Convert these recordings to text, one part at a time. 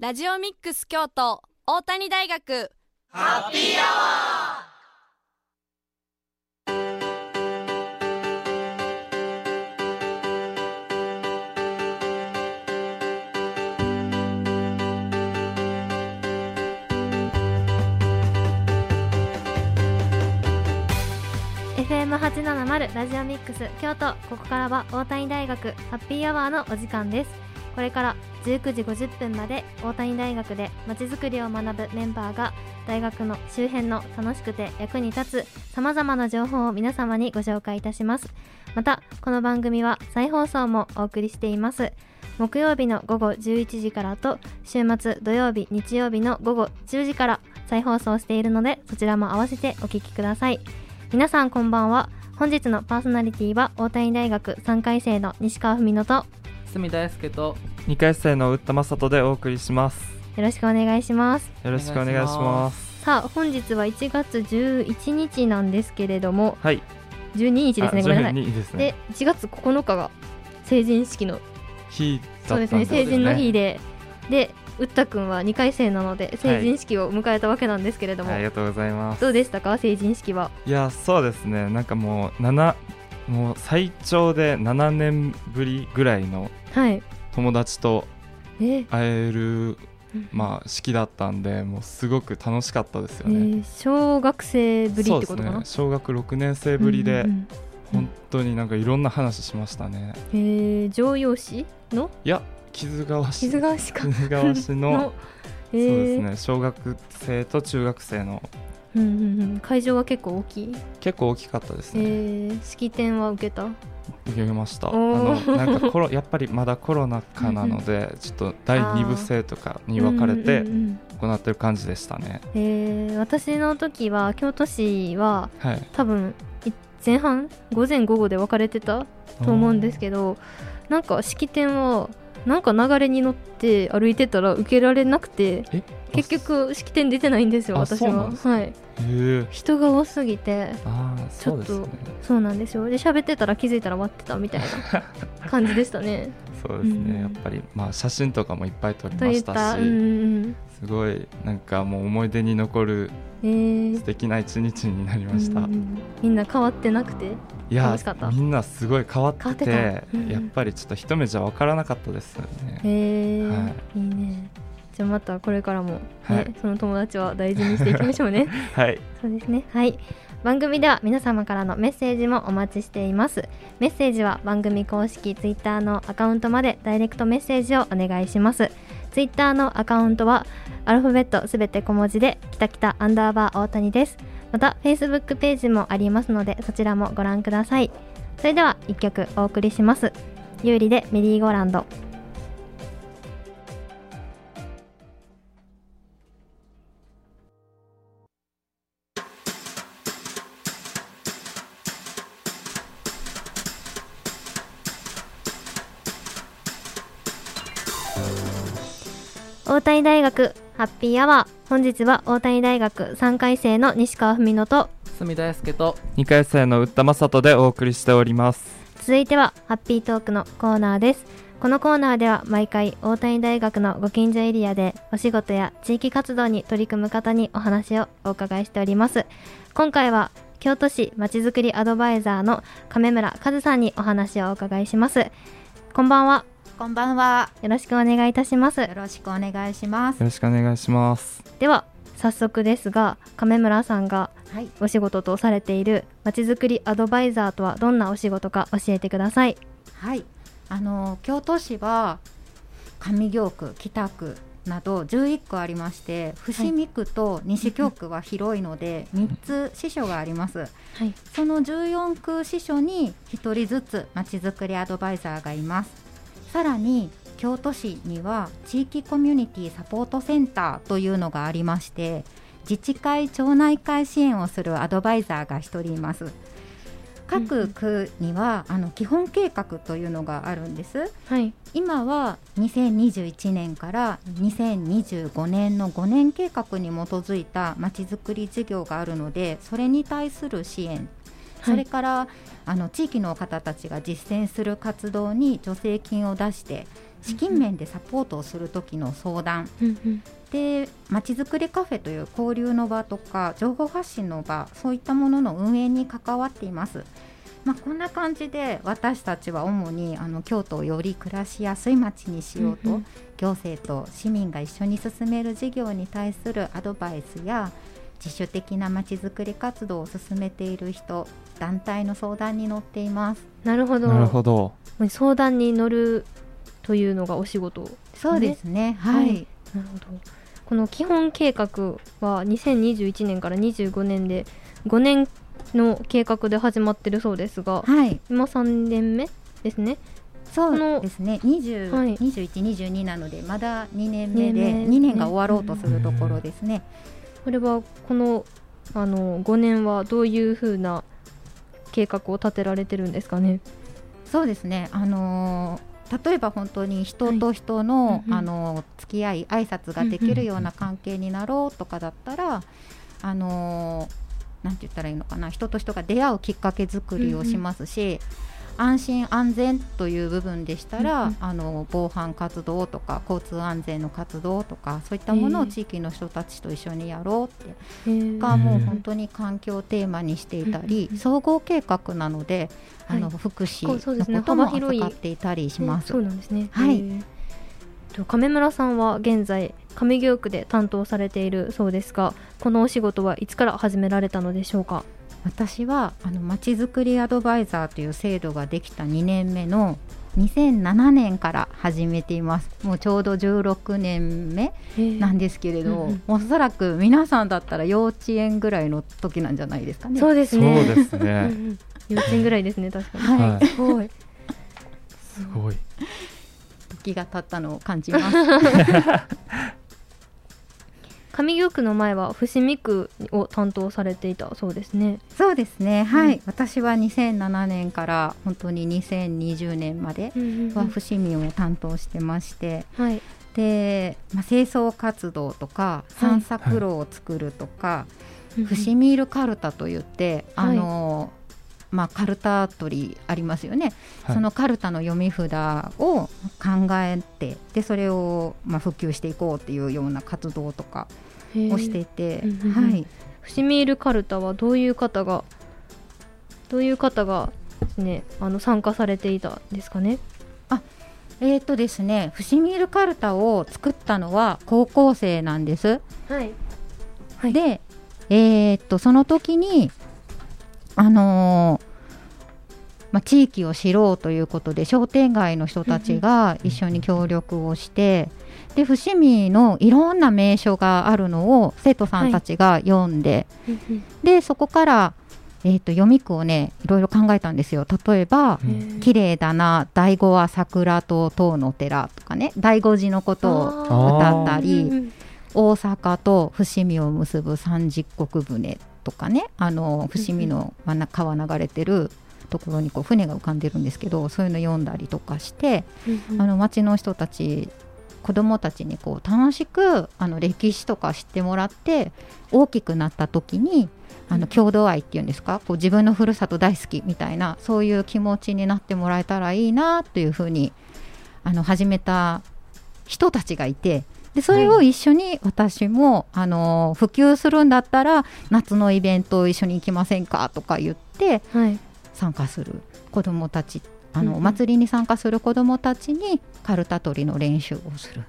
ラジオミックス京都大谷大学。ハッピーアワー八七0ラジオミックス京都。ここからは大谷大学ハッピーアワーのお時間です。これから19時50分まで大谷大学でまちづくりを学ぶメンバーが大学の周辺の楽しくて役に立つさまざまな情報を皆様にご紹介いたします。またこの番組は再放送もお送りしています。木曜日の午後11時からと週末土曜日日曜日の午後10時から再放送しているのでそちらも合わせてお聴きください。皆さんこんばんは。本日のパーソナリティは大谷大学3回生の西川文乃と住大輔と2回生の宇田正人でお送りします。よろしくお願いします。よろしくお願いします。さあ本日は1月11日なんですけれどもはい。12日ですねごめんなさい。で、ね、1月9日が成人式の日そうですね成人の日ででうったくんは2回生なので成人式を迎えたわけなんですけれども、はい、ありがとうございます。どうでしたか成人式は？いやそうですね。なんかもう7もう最長で7年ぶりぐらいの友達と会える、まあ、式だったんでもうすごく楽しかったですよね、えー、小学生ぶりってことかな、ね、小学6年生ぶりで、うんうんうん。本当になんかいろんな話しましたね。えー、乗用紙の？いや木津川市。木津川市か。木津川市 の。えー、そうですね。小学生と中学生の、うんうんうん、会場は結構大きい？結構大きかったですね、えー、式典は受けた？受けました。あのなんかコロ やっぱりまだコロナ禍なのでちょっと第2部制とかに分かれて行ってる感じでしたね、うんうんうん、えー、私の時は京都市は、はい、多分前半午前午後で分かれてたと思うんですけどなんか式典はなんか流れに乗って歩いてたら受けられなくて結局式典出てないんですよ私は。はい。人が多すぎてちょっとそうなんですよ。で喋ってたら気づいたら終わってたみたいな 感じでしたね。そうですね、うん、やっぱりまあ写真とかもいっぱい撮りましたし、うん、すごいなんかもう思い出に残る素敵な一日になりました、えー、みんな変わってなくて？いやみんなすごい変わってて、うん、やっぱりちょっと一目じゃ分からなかったですよね。へえー。はい、いいねじゃあまたこれからもね、はい、その友達は大事にしていきましょうね。はい。そうですね。はい。番組では皆様からのメッセージもお待ちしています。メッセージは番組公式ツイッターのアカウントまでダイレクトメッセージをお願いします。ツイッターのアカウントはアルファベットすべて小文字できたきたアンダーバー大谷です。また Facebook ページもありますのでそちらもご覧ください。それでは1曲お送りします。有利でメリーゴーランド谷大学ハッピーアワー本日は大谷大学3回生の西川文乃と住田康介と2回生の宇田正人でお送りしております。続いてはハッピートークのコーナーです。このコーナーでは毎回大谷大学のご近所エリアでお仕事や地域活動に取り組む方にお話をお伺いしております。今回は京都市まちづくりアドバイザーの亀村和さんにお話をお伺いします。こんばんはこんばんは。よろしくお願いいたします。よろしくお願いします。よろしくお願いします。では早速ですが、亀村さんがお仕事とされているまちづくりアドバイザーとはどんなお仕事か教えてください。はい。あの京都市は上京区、北区など11区ありまして伏見区と西京区は広いので3つ支所があります、はい、その14区支所に1人ずつまちづくりアドバイザーがいますさらに京都市には地域コミュニティサポートセンターというのがありまして自治会町内会支援をするアドバイザーが1人います。各区には、あの基本計画というのがあるんです、はい、今は2021年から2025年の5年計画に基づいたまちづくり事業があるのでそれに対する支援それからあの地域の方たちが実践する活動に助成金を出して資金面でサポートをする時の相談、でまちづくりカフェという交流の場とか情報発信の場そういったものの運営に関わっています。まあ、こんな感じで私たちは主にあの京都をより暮らしやすい街にしようと、行政と市民が一緒に進める事業に対するアドバイスや自主的なまちづくり活動を進めている人団体の相談に乗っています。なるほど。なるほど。相談に乗るというのがお仕事、ね、そうですね。はい、はい、なるほど。この基本計画は2021年から25年で5年の計画で始まってるそうですが、はい、今3年目ですね。そうですね。20、はい、21、22なのでまだ2年目で2年が終わろうとするところですね。これはこのあの5年はどういうふうな計画を立てられてるんですかね？そうですね。あの例えば本当に人と人の、はい、あの付き合い挨拶ができるような関係になろうとかだったら、あのなんて言ったらいいのかな。人と人が出会うきっかけ作りをしますし、安心安全という部分でしたら、うんうん、あの防犯活動とか交通安全の活動とかそういったものを地域の人たちと一緒にやろうってがもう本当に環境をテーマにしていたり、総合計画なので、あの福祉のことも扱っていたりします。そうなんですね。はい。亀村さんは現在上京区で担当されているそうですがこのお仕事はいつから始められたのでしょうか？私はあのまちづくりアドバイザーという制度ができた2年目の2007年から始めています。もうちょうど16年目なんですけれど、うんうん、おそらく皆さんだったら幼稚園ぐらいの時なんじゃないですかね。そうですね。そうですね。幼稚園ぐらいですね確かに、はい、すごい。すごい。時が経ったのを感じます 上京区の前は伏見区を担当されていたそうですね。そうですね。はい、うん、私は2007年から本当に2020年までは伏見を担当してまして、はい、で、まあ、清掃活動とか散策路を作るとか、はい、伏見ールカルタといって、あのまあ、カルタ取りありますよね、はい、そのカルタの読み札を考えてでそれをまあ普及していこうっていうような活動とかをしていて、はい、伏見ールカルタはどういう方がどういう方がねあの参加されていたんですかね？あえーとですね、伏見ールカルタを作ったのは高校生なんです。はい、はい、で、えー、っとその時にあのー、まあ、地域を知ろうということで商店街の人たちが一緒に協力をして、で伏見のいろんな名所があるのを生徒さんたちが読んで、はい、でそこからえーと、読み句をねいろいろ考えたんですよ。例えば「綺麗だな醍醐は桜と塔の寺」とかね醍醐寺のことを歌ったり大阪と伏見を結ぶ三十石船とかねあの伏見の川流れてるところにこう船が浮かんでるんですけどそういうの読んだりとかして、あの町の人たち子どもたちにこう楽しくあの歴史とか知ってもらって大きくなった時にあの郷土愛っていうんですか？こう自分のふるさと大好きみたいなそういう気持ちになってもらえたらいいなというふうにあの始めた人たちがいてでそれを一緒に私も、あの普及するんだったら夏のイベント一緒に行きませんか？とか言って参加する子どもたちあの、お祭りに参加する子どもたちにカルタ取りの練習をする。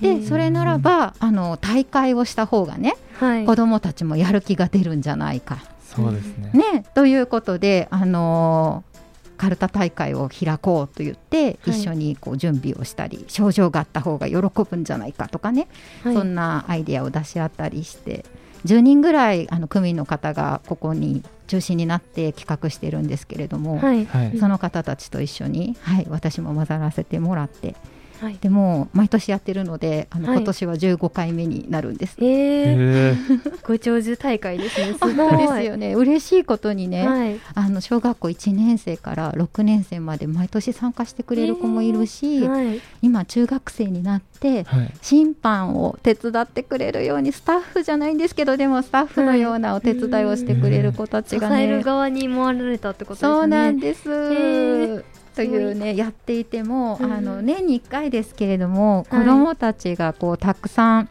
でそれならばあの大会をした方がね、はい、子どもたちもやる気が出るんじゃないか。そうですね。ねということで、あのー、カルタ大会を開こうと言って、一緒にこう準備をしたり症状があった方が喜ぶんじゃないかとかね、はい、そんなアイデアを出し合ったりして10人ぐらいあの区民の方がここに中心になって企画してるんですけれども、はい、その方たちと一緒に、はい、私も混ざらせてもらってはい、でも毎年やってるのであの、今年は15回目になるんです。えー、ご長寿大会ですね。すごいですよね。嬉しいことにね、はい、あの小学校1年生から6年生まで毎年参加してくれる子もいるし、はい、今中学生になって、審判を手伝ってくれるようにスタッフじゃないんですけどでもスタッフのようなお手伝いをしてくれる子たちがね、支える側に回られたってことですね。そうなんです。というねやっていても、あの年に1回ですけれども、子どもたちがこうたくさん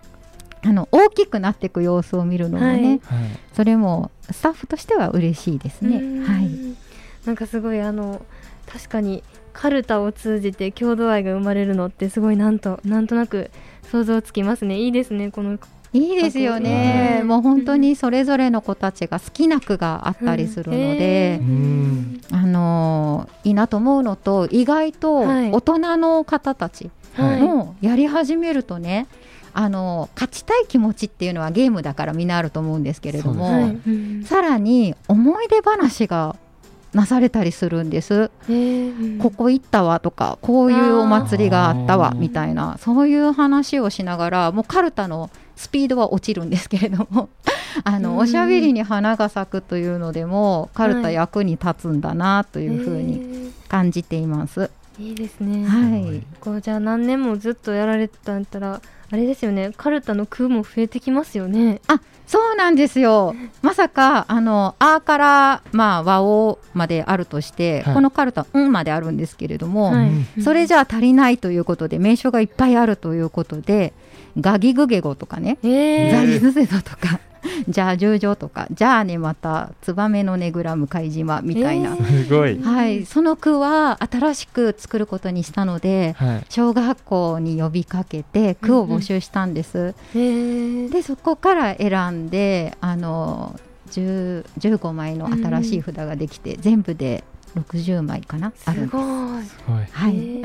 あの大きくなっていく様子を見るのがね、はい、それもスタッフとしては嬉しいですね。はい、なんかすごいあの確かにカルタを通じて郷土愛が生まれるのってすごいなんとなんとなく想像つきますね。いいですねこのいいですよね、もう本当にそれぞれの子たちが好きな句があったりするので、うん、あのいいなと思うのと意外と大人の方たちもやり始めるとね、あの勝ちたい気持ちっていうのはゲームだからみんなあると思うんですけれども、はい、さらに思い出話がなされたりするんです、ここ行ったわとかこういうお祭りがあったわみたいなそういう話をしながらもうカルタのスピードは落ちるんですけれども あのおしゃべりに花が咲くというのでもカルタ役に立つんだなというふうに感じています。いいですね。はい。こうじゃあ何年もずっとやられてたんだったらあれですよね。カルタの空も増えてきますよね。あ、そうなんですよ。まさかあのあからまあ和王まであるとして、はい、このカルタうんまであるんですけれども、はい、それじゃ足りないということで名称がいっぱいあるということで。ガギグゲゴとかね、えー、ザリズゼドとか。じゃあ十条とか。じゃあねまたツバメのねぐら向島みたいな、えー、すごい、はい、その句は新しく作ることにしたので、はい、小学校に呼びかけて句を募集したんです、うん、でそこから選んであの15枚の新しい札ができて、うん、全部で60枚かなあるんです。はい、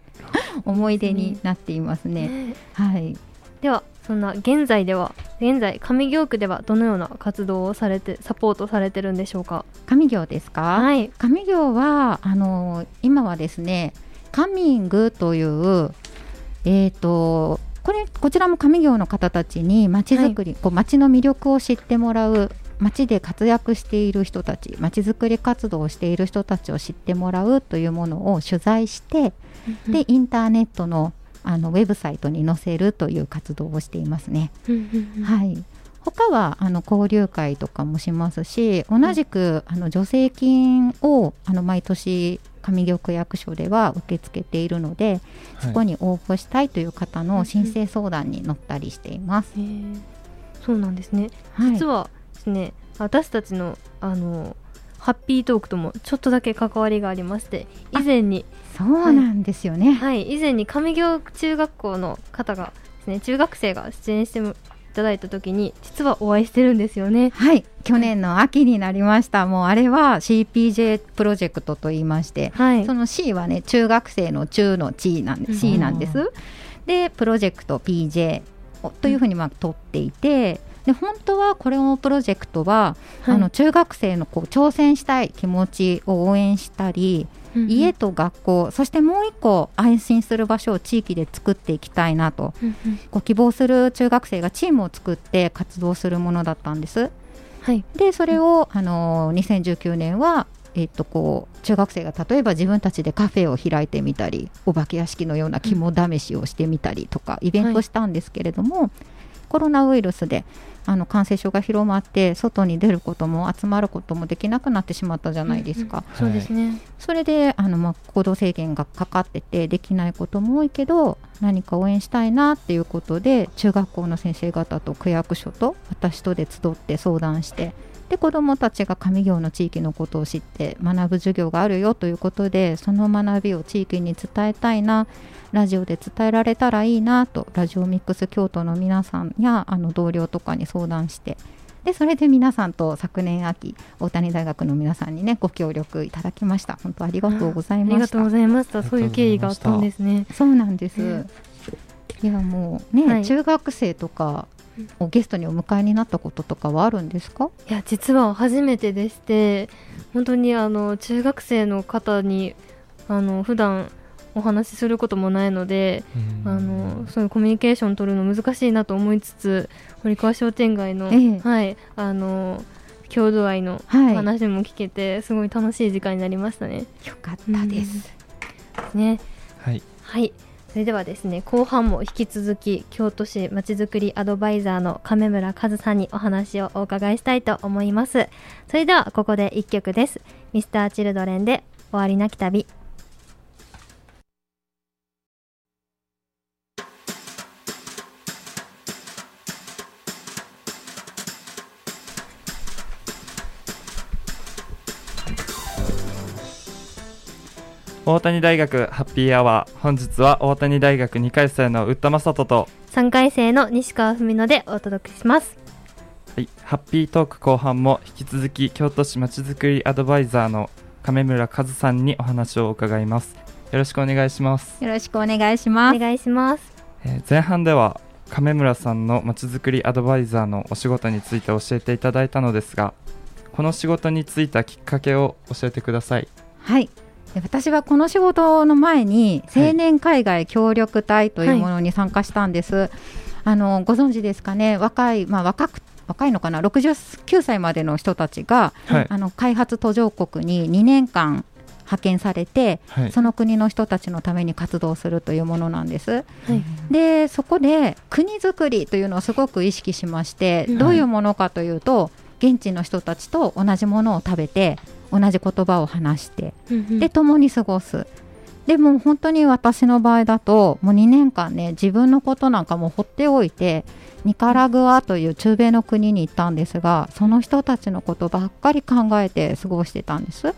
思い出になっていますね、はいではそんな現在では現在上京区ではどのような活動をされてサポートされてるんでしょうか？上京ですか？はい。上京はあの今はですねカミングというえっ、ー、とこれこちらも上京の方たちにまちづくり、はい、こう街の魅力を知ってもらう街で活躍している人たちまちづくり活動をしている人たちを知ってもらうというものを取材してでインターネットのあのウェブサイトに載せるという活動をしていますね。はい。他はあの交流会とかもしますし同じく、あの助成金をあの毎年上京区役所では受け付けているので、そこに応募したいという方の申請相談に乗ったりしています。そうなんですね、はい、実はですね私たちのあのハッピートークともちょっとだけ関わりがありまして以前にそうなんですよね、はい、はい、以前に上京中学校の方がですね中学生が出演していただいた時に実はお会いしてるんですよね。はい。去年の秋になりました。もうあれは CPJ プロジェクトと言いまして、はい、その C はね中学生の中の C なんで C なんです、でプロジェクト PJ というふうにまあ取っていて、で本当はこれのプロジェクトは、はい、あの中学生のこう挑戦したい気持ちを応援したり、うんうん、家と学校そしてもう一個安心する場所を地域で作っていきたいなと、うんうん、ご希望する中学生がチームを作って活動するものだったんです。はい、でそれを、あの2019年はえっと、こう中学生が例えば自分たちでカフェを開いてみたりお化け屋敷のような肝試しをしてみたりとか、イベントしたんですけれども、はい、コロナウイルスであの感染症が広まって外に出ることも集まることもできなくなってしまったじゃないですか。うんうん、そうですねそれであの、まあ、行動制限がかかっててできないことも多いけど何か応援したいなっていうことで中学校の先生方と区役所と私とで集って相談してで子どもたちが上京の地域のことを知って学ぶ授業があるよということでその学びを地域に伝えたいなラジオで伝えられたらいいなとラジオミックス京都の皆さんやあの同僚とかに相談してでそれで皆さんと昨年秋大谷大学の皆さんにねご協力いただきました。本当ありがとうございました。ありがとうございましたそういう経緯があったんですね。そうなんです、いやもうね、はい、中学生とかをゲストにお迎えになったこととかはあるんですか？いや実は初めてでして本当にあの中学生の方にあの普段お話しすることもないので、あのそういうコミュニケーション取るの難しいなと思いつつ堀川商店街の、ええ、はいあの郷土愛の話も聞けて、はい、すごい楽しい時間になりましたね。よかったです。うん、ね。はい。はい。それではですね後半も引き続き京都市まちづくりアドバイザーの亀村和さんにお話をお伺いしたいと思います。それではここで1曲です。Mr.Children で終わりなき旅。大谷大学ハッピーアワー本日は大谷大学2回生の宇田正人と3回生の西川文乃でお届けします。はい。ハッピートーク後半も引き続き京都市まちづくりアドバイザーの亀村和さんにお話を伺います。よろしくお願いします。よろしくお願いします。お願いします、えー、前半では亀村さんのまちづくりアドバイザーのお仕事について教えていただいたのですがこの仕事に就いたきっかけを教えてください。はい私はこの仕事の前に青年海外協力隊というものに参加したんです。はい、あのご存知ですかね？若い、まあ、若く若いのかな？69歳までの人たちが、はい、あの開発途上国に2年間派遣されて、はい、その国の人たちのために活動するというものなんです。はい、でそこで国づくりというのをすごく意識しまして、どういうものかというと現地の人たちと同じものを食べて同じ言葉を話して、で共に過ごす。でも本当に私の場合だともう2年間ね自分のことなんかも放っておいてニカラグアという中米の国に行ったんですがその人たちのことばっかり考えて過ごしてたんです、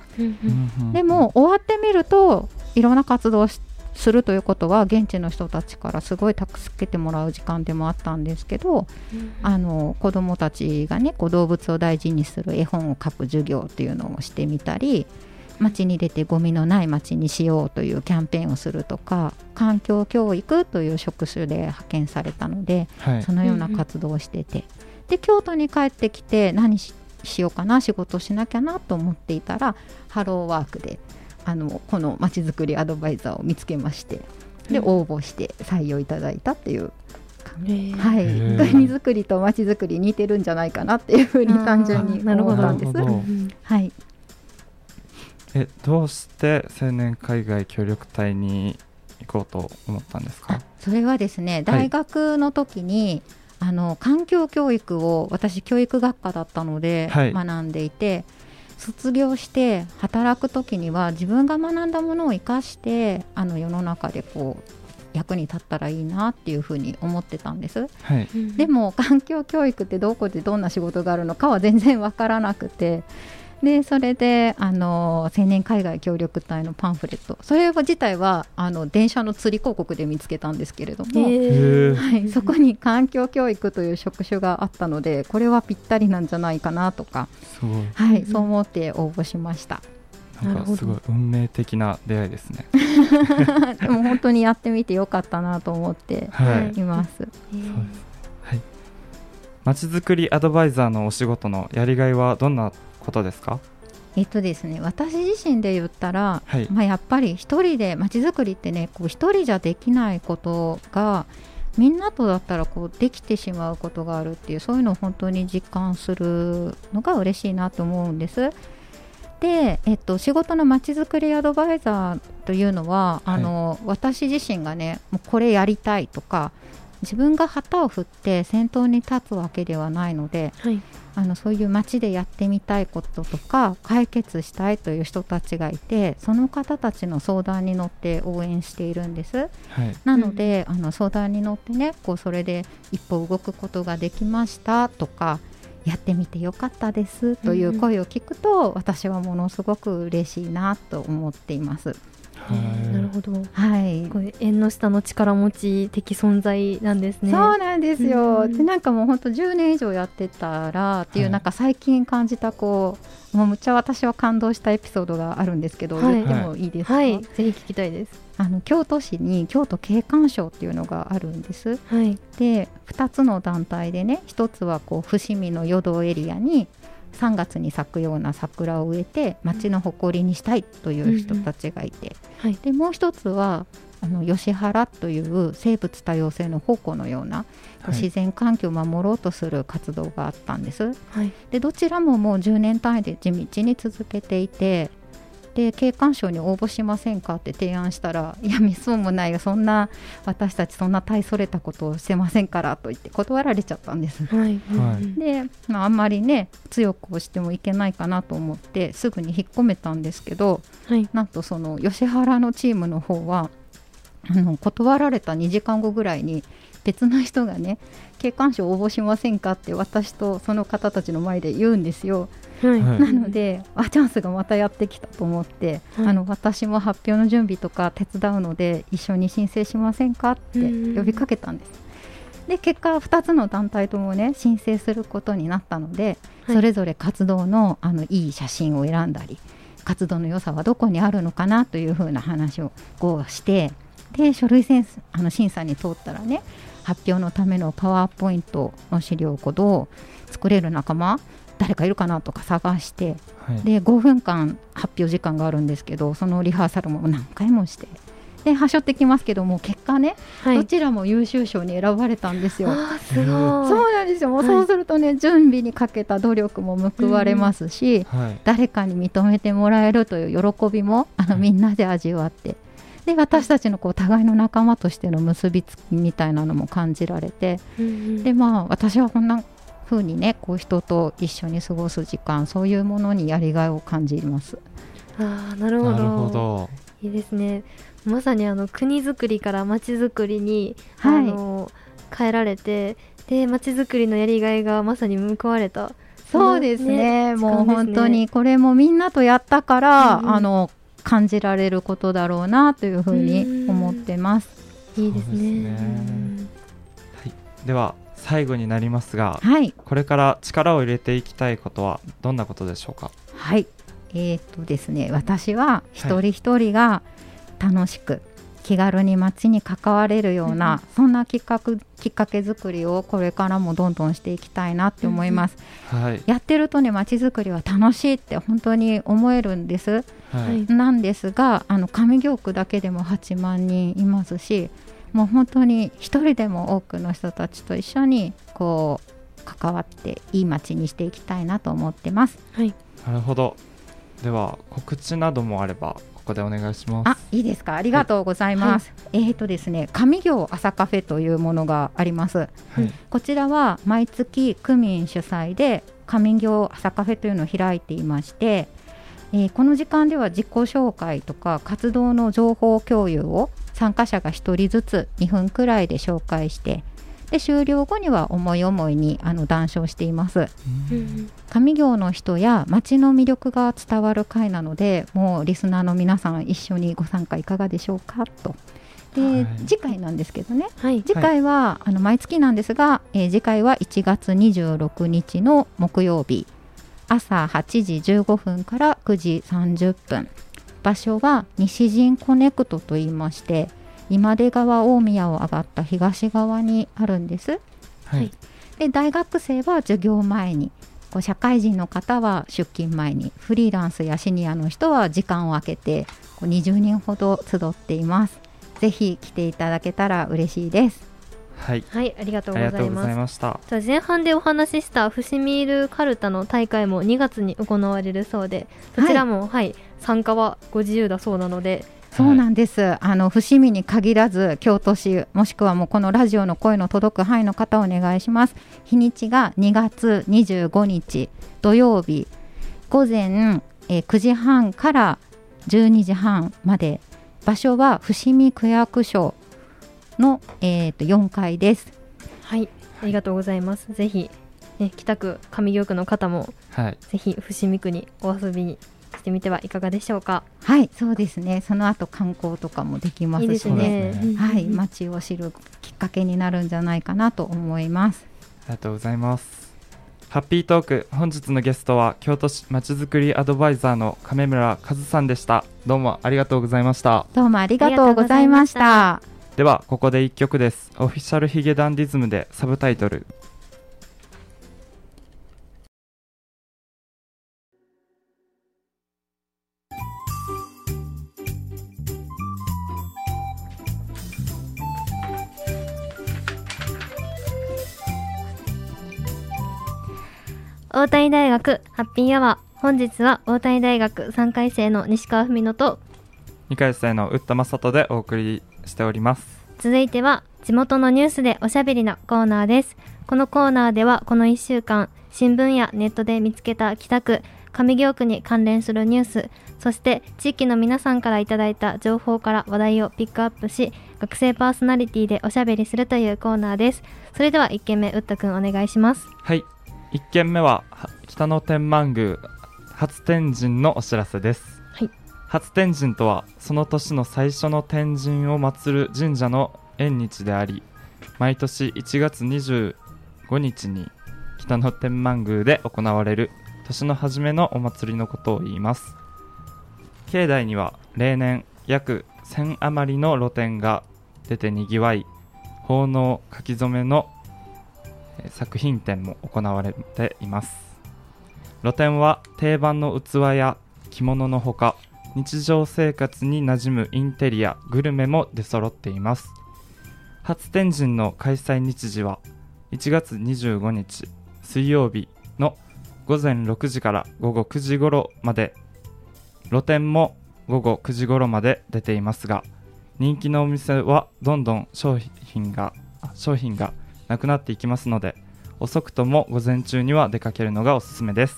でも終わってみるといろんな活動しするということは現地の人たちからすごい助けてもらう時間でもあったんですけど、うん、あの子どもたちがねこう動物を大事にする絵本を書く授業っていうのをしてみたり街に出てゴミのない街にしようというキャンペーンをするとか環境教育という職種で派遣されたので、はい、そのような活動をしてて、で京都に帰ってきて何しようかな仕事しなきゃなと思っていたらハローワークであのこのまちづくりアドバイザーを見つけましてで応募して採用いただいたっていう。はい、国づくりとまちづくり似てるんじゃないかなっていうふうに単純に思ったんです。はい。えどうして青年海外協力隊に行こうと思ったんですか？それはですね大学の時に、はい、あの環境教育を私教育学科だったので学んでいて、卒業して働く時には自分が学んだものを生かしてあの世の中でこう役に立ったらいいなっていうふうに思ってたんです、はい、でも環境教育ってどこでどんな仕事があるのかは全然わからなくてでそれであの青年海外協力隊のパンフレット。それ自体はあの電車の釣り広告で見つけたんですけれども、はい、そこに環境教育という職種があったのでこれはぴったりなんじゃないかなとか。はい、そう思って応募しました。なんかすごい運命的な出会いですね。でも本当にやってみてよかったなと思ってい。ます。はい、そうです。はい。まちづくりアドバイザーのお仕事のやりがいはどんなことですか？えっとですね、私自身で言ったら、はい、まあ、やっぱり一人でまちづくりってねこう一人じゃできないことがみんなとだったらこうできてしまうことがあるっていうそういうのを本当に実感するのが嬉しいなと思うんです。で、えっと、仕事のまちづくりアドバイザーというのは、はい、あの私自身がねもうこれやりたいとか自分が旗を振って先頭に立つわけではないので、はい、あのそういう街でやってみたいこととか解決したいという人たちがいてその方たちの相談に乗って応援しているんです、はい、なので、うん、あの相談に乗ってねこうそれで一歩動くことができましたとかやってみてよかったですという声を聞くと、うん、私はものすごく嬉しいなと思っています。なるほど。はい。これ縁の下の力持ち的存在なんですね。そうなんですよ。うん、でなんかもう本当10年以上やってたらっていう、はい、なんか最近感じたこうもうむっちゃ私は感動したエピソードがあるんですけど、はい、言ってもいいですか？はい、ぜひ聞きたいです。あの京都市に京都景観賞っていうのがあるんです。はい。で2つの団体でね、一つはこう伏見の淀エリアに3月に咲くような桜を植えて町の誇りにしたいという人たちがいて、うん。うんはい、でもう一つはあの吉原という生物多様性の宝庫のような、はい、自然環境を守ろうとする活動があったんです。はい、でどちらももう10年単位で地道に続けていてで景観賞に応募しませんかって提案したらいやめそうもないよそんな私たちそんな大それたことをしてませんからと言って断られちゃったんです。はい、で、まあ、あんまりね強く押してもいけないかなと思ってすぐに引っ込めたんですけど、はい、なんとその吉原のチームの方はあの断られた2時間後ぐらいに別の人がね景観賞応募しませんかって私とその方たちの前で言うんですよ。はい、なのであチャンスがまたやってきたと思って、はい、あの私も発表の準備とか手伝うので一緒に申請しませんかって呼びかけたんです。で結果2つの団体ともね申請することになったので、はい、それぞれ活動のあのいい写真を選んだり活動の良さはどこにあるのかなというふうな話をこうしてで書類センスあの審査に通ったらね発表のためのパワーポイントの資料をどう作れる仲間誰かいるかなとか探して、はい、で5分間発表時間があるんですけどそのリハーサルも何回もしてではしょってきますけども結果ね、はい、どちらも優秀賞に選ばれたんですよ。すごい。そうなんですよ。もうそうするとね、はい、準備にかけた努力も報われますし、うんはい、誰かに認めてもらえるという喜びもあのみんなで味わってで私たちのこう互いの仲間としての結びつきみたいなのも感じられて、うん、でまあ私はこんな風にねこう人と一緒に過ごす時間そういうものにやりがいを感じます。あなるほど。いいですね。まさにあの国づくりから町づくりに、はい、あの変えられてで町づくりのやりがいがまさに報われた。そうですね、ね、もう本当にこれもみんなとやったから、うんうん、あの感じられることだろうなというふうに思ってます。いいですね。はい、では最後になりますが、はい、これから力を入れていきたいことはどんなことでしょうか？はい、えー、っとですね、私は一人一人が楽しく、はい気軽に街に関われるような、うん、そんなきっかけきっかけ作りをこれからもどんどんしていきたいなって思います、うんはい、やってるとね街づくりは楽しいって本当に思えるんです、はい、なんですがあの上京区だけでも8万人いますしもう本当に一人でも多くの人たちと一緒にこう関わっていい街にしていきたいなと思ってます。はい、なるほど。では告知などもあればこでお願いします。あいいですか？ありがとうございます、はい、えっ、ー、とですね上行朝カフェというものがあります、はい、こちらは毎月区民主催で上行朝カフェというのを開いていましてえー、この時間では自己紹介とか活動の情報共有を参加者が1人ずつ2分くらいで紹介してで終了後には思い思いにあの談笑しています、うん、上行の人や町の魅力が伝わる会なのでもうリスナーの皆さん一緒にご参加いかがでしょうか？と。で、はい、次回なんですけどね、はい、次回は、あの毎月なんですが、えー、次回は1月26日の木曜日。朝8時15分から9時30分。場所は西陣コネクトといいまして今出川大宮を上がった東側にあるんです。はい、で大学生は授業前にこう社会人の方は出勤前にフリーランスやシニアの人は時間を空けてこう20人ほど集っています。ぜひ来ていただけたら嬉しいです。はい、はい、ありがとうございます。じゃ前半でお話しした伏見ールカルタの大会も2月に行われるそうで、そちらも、はい、はい、参加はご自由だそうなので、そうなんです、はい、あの伏見に限らず京都市もしくはもうこのラジオの声の届く範囲の方お願いします。日にちが2月25日土曜日午前、えー、9時半から12時半まで。場所は伏見区役所の、えーと、4階です。はい。ありがとうございます。ぜひ、ね、北区上京区の方も、はい、ぜひ伏見区にお遊びにしてみてはいかがでしょうか？はいそうですね。その後観光とかもできますし。ね、ね、はい街を知るきっかけになるんじゃないかなと思います。ありがとうございます。ハッピートーク本日のゲストは京都市まちづくりアドバイザーの亀村和さんでした。どうもありがとうございました。どうもありがとうございました。ではここで一曲です。オフィシャルヒゲダンディズムでサブタイトル大谷大学ハッピーアワー。本日は大谷大学3回生の西川文乃と2回生の宇田正人でお送りしております。続いては地元のニュースでおしゃべりなコーナーです。このコーナーではこの1週間新聞やネットで見つけた北区上京区に関連するニュースそして地域の皆さんからいただいた情報から話題をピックアップし学生パーソナリティでおしゃべりするというコーナーです。それでは1件目うったくんお願いします。はい1件目は北野天満宮初天神のお知らせです、はい、初天神とはその年の最初の天神を祀る神社の縁日であり毎年1月25日に北野天満宮で行われる年の初めのお祭りのことを言います。境内には例年約1000余りの露店が出てにぎわい奉納書き初めの作品展も行われています。露店は定番の器や着物のほか日常生活に馴染むインテリアグルメも出揃っています。初天神の開催日時は1月25日水曜日の午前6時から午後9時頃まで。露店も午後9時頃まで出ていますが人気のお店はどんどん商品が商品がなくなっていきますので遅くとも午前中には出かけるのがおすすめです。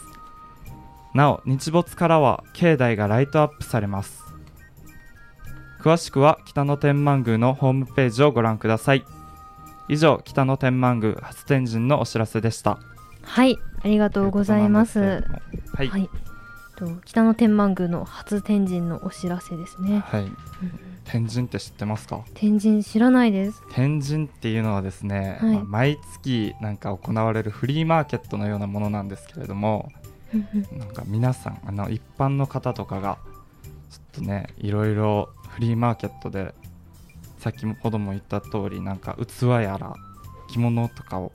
なお日没からは境内がライトアップされます。詳しくは北野天満宮のホームページをご覧ください。以上北野天満宮初天神のお知らせでした。はいありがとうございます。はい、はい。と北野天満宮の初天神のお知らせですね。はい、うん、天神って知ってますか？天神知らないです。天神っていうのはですね、はい。まあ、毎月なんか行われるフリーマーケットのようなものなんですけれどもなんか皆さんあの一般の方とかがちょっとねいろいろフリーマーケットで先ほども言った通りなんか器やら着物とかを、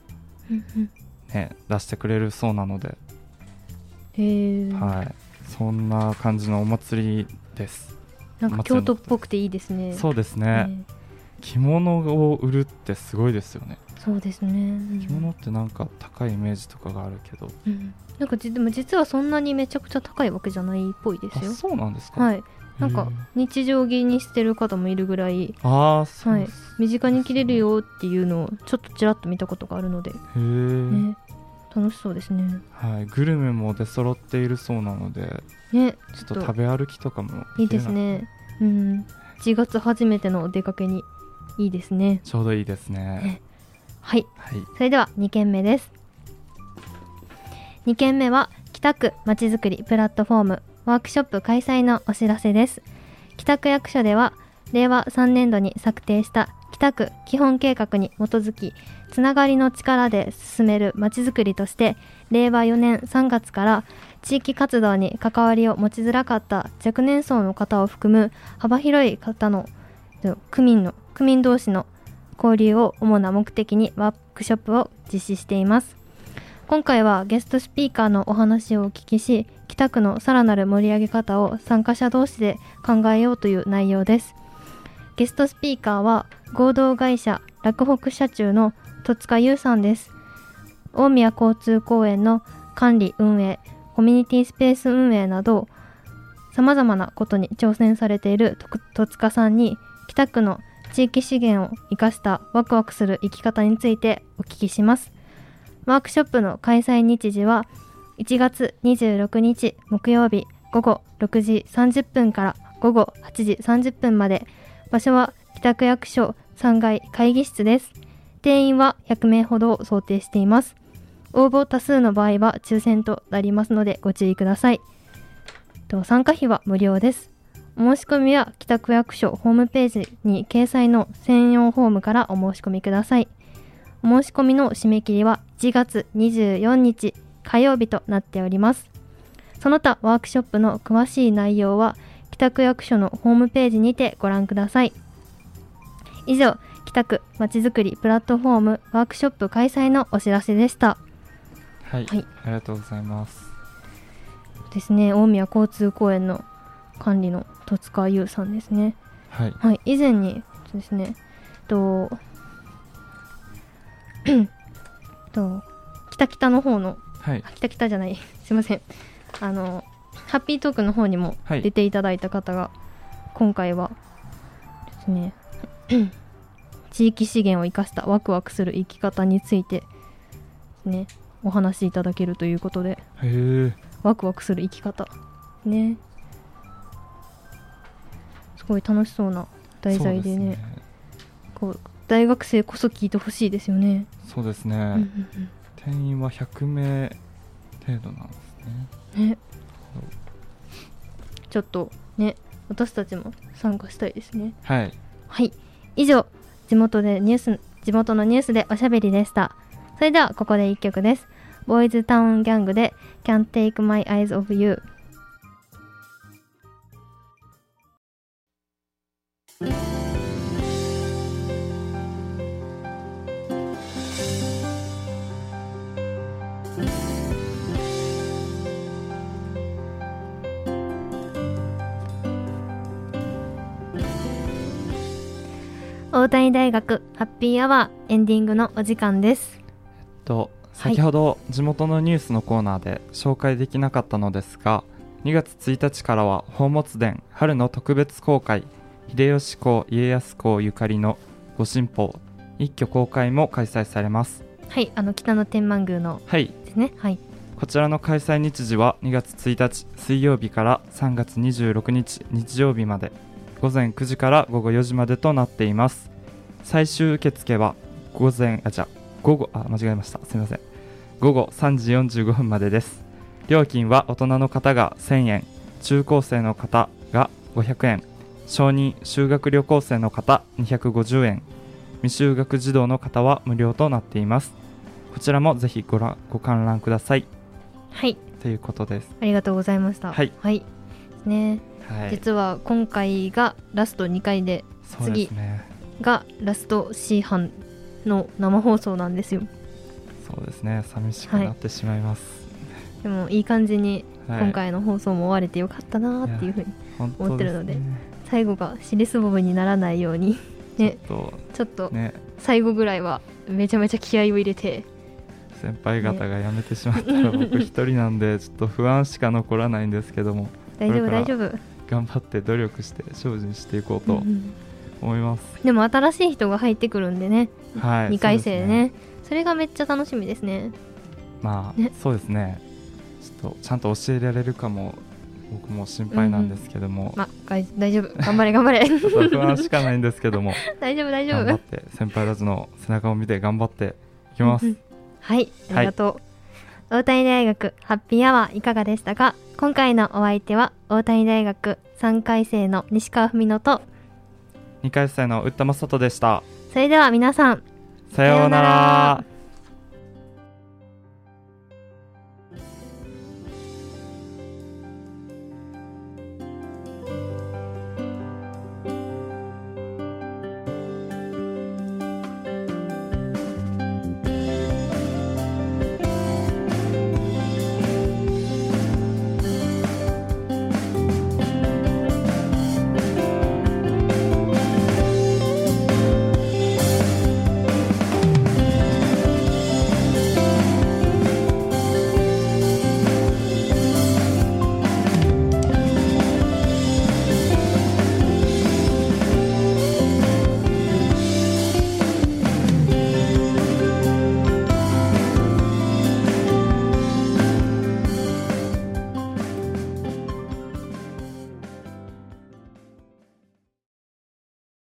ね、出してくれるそうなので、はい、そんな感じのお祭りですなんか京都っぽくていいですね。そうですね、着物を売るってすごいですよね。そうですね、着物ってなんか高いイメージとかがあるけど、うん、なんかでも実はそんなにめちゃくちゃ高いわけじゃないっぽいですよ。そうなんですか？はい。なんか日常着にしてる方もいるぐらいああはい、身近に着れるよっていうのをちょっとちらっと見たことがあるので。へえ、ね、楽しそうですね。はいグルメも出揃っているそうなのでねちょっと食べ歩きとかもい。いですね。うん。1月初めてのお出かけにいいですね。ちょうどいいですね、ね、はい、はい、それでは2件目です。2件目は北区まちづくりプラットフォームワークショップ開催のお知らせです。北区役所では令和3年度に策定した北区基本計画に基づきつながりの力で進めるまちづくりとして令和4年3月から地域活動に関わりを持ちづらかった若年層の方を含む幅広い方の区民の区民同士の交流を主な目的にワークショップを実施しています。今回はゲストスピーカーのお話をお聞きし北区のさらなる盛り上げ方を参加者同士で考えようという内容です。ゲストスピーカーは合同会社洛北社中の戸塚優さんです。大宮交通公園の管理運営コミュニティスペース運営などさまざまなことに挑戦されている戸塚さんに北区の地域資源を生かしたワクワクする生き方についてお聞きします。ワークショップの開催日時は1月26日木曜日午後6時30分から午後8時30分まで。場所は北区役所3階会議室です。定員は100名ほどを想定しています。応募多数の場合は抽選となりますのでご注意ください。参加費は無料です。お申し込みは北区役所ホームページに掲載の専用フォームからお申し込みください。お申し込みの締め切りは1月24日火曜日となっております。その他ワークショップの詳しい内容は北区役所のホームページにてご覧ください。以上北区まちづくりプラットフォームワークショップ開催のお知らせでした。はい、はい、ありがとうございます。ですね大宮交通公園の管理の戸塚優さんですね。はい、はい、以前にですねとと北北の方のはい、来た来たじゃない すいません。あのハッピートークの方にも出ていただいた方が、はい、今回はですね地域資源を生かしたワクワクする生き方についてねお話しいただけるということで。ワクワクする生き方。ね。すごい楽しそうな題材でね、ね、こう大学生こそ聞いてほしいですよね。そうですね、定員は100名程度なんですね。ね。ちょっとね私たちも参加したいですね。はい。はい以上地元でニュース地元のニュースでおしゃべりでした。それではここで1曲です。ボーイズタウンギャングで Can't Take My Eyes Off You 大谷大学ハッピーアワーエンディングのお時間です。えっと先ほど地元のニュースのコーナーで紹介できなかったのですが2月1日からは宝物殿春の特別公開秀吉公家康公ゆかりの御神宝一挙公開も開催されます。はいあの北の天満宮のですね。はい。こちらの開催日時は2月1日水曜日から3月26日日曜日まで午前9時から午後4時までとなっています最終受付は午前あじゃ午後あ間違えました。すみません。午後3時45分までです。料金は大人の方が1000円。中高生の方が500円。承認修学旅行生の方250円。未就学児童の方は無料となっています。こちらもぜひごらご観覧ください。はい。ということです。ありがとうございました。はい、はい。ね。はい、実は今回がラスト2回で次がラスト C 班の生放送なんですよ。そうですね。寂しくなってしまいます、はい、でもいい感じに今回の放送も終われてよかったなっていうふうに思ってるので、ね、最後が尻すぼみにならないように ねちょっと最後ぐらいはめちゃめちゃ気合を入れて先輩方が辞めてしまったら僕一人なんでちょっと不安しか残らないんですけども大丈夫大丈夫。頑張って努力して精進していこうと思います、でも新しい人が入ってくるんでね、はい、2回生でね、ね、それがめっちゃ楽しみですね。まあ、ね、そうですね。ちょっとちゃんと教えられるかも僕も心配なんですけども、うん、まあ大丈夫。頑張れ頑張れ。不安しかないんですけども。大丈夫大丈夫。頑張って先輩たちの背中を見て頑張っていきます、うんうん、はいありがとう、はい。大谷大学ハッピーアワーいかがでしたか？今回のお相手は大谷大学3回生の西川文乃と2回生の宇多正人でした。それでは皆さんさようなら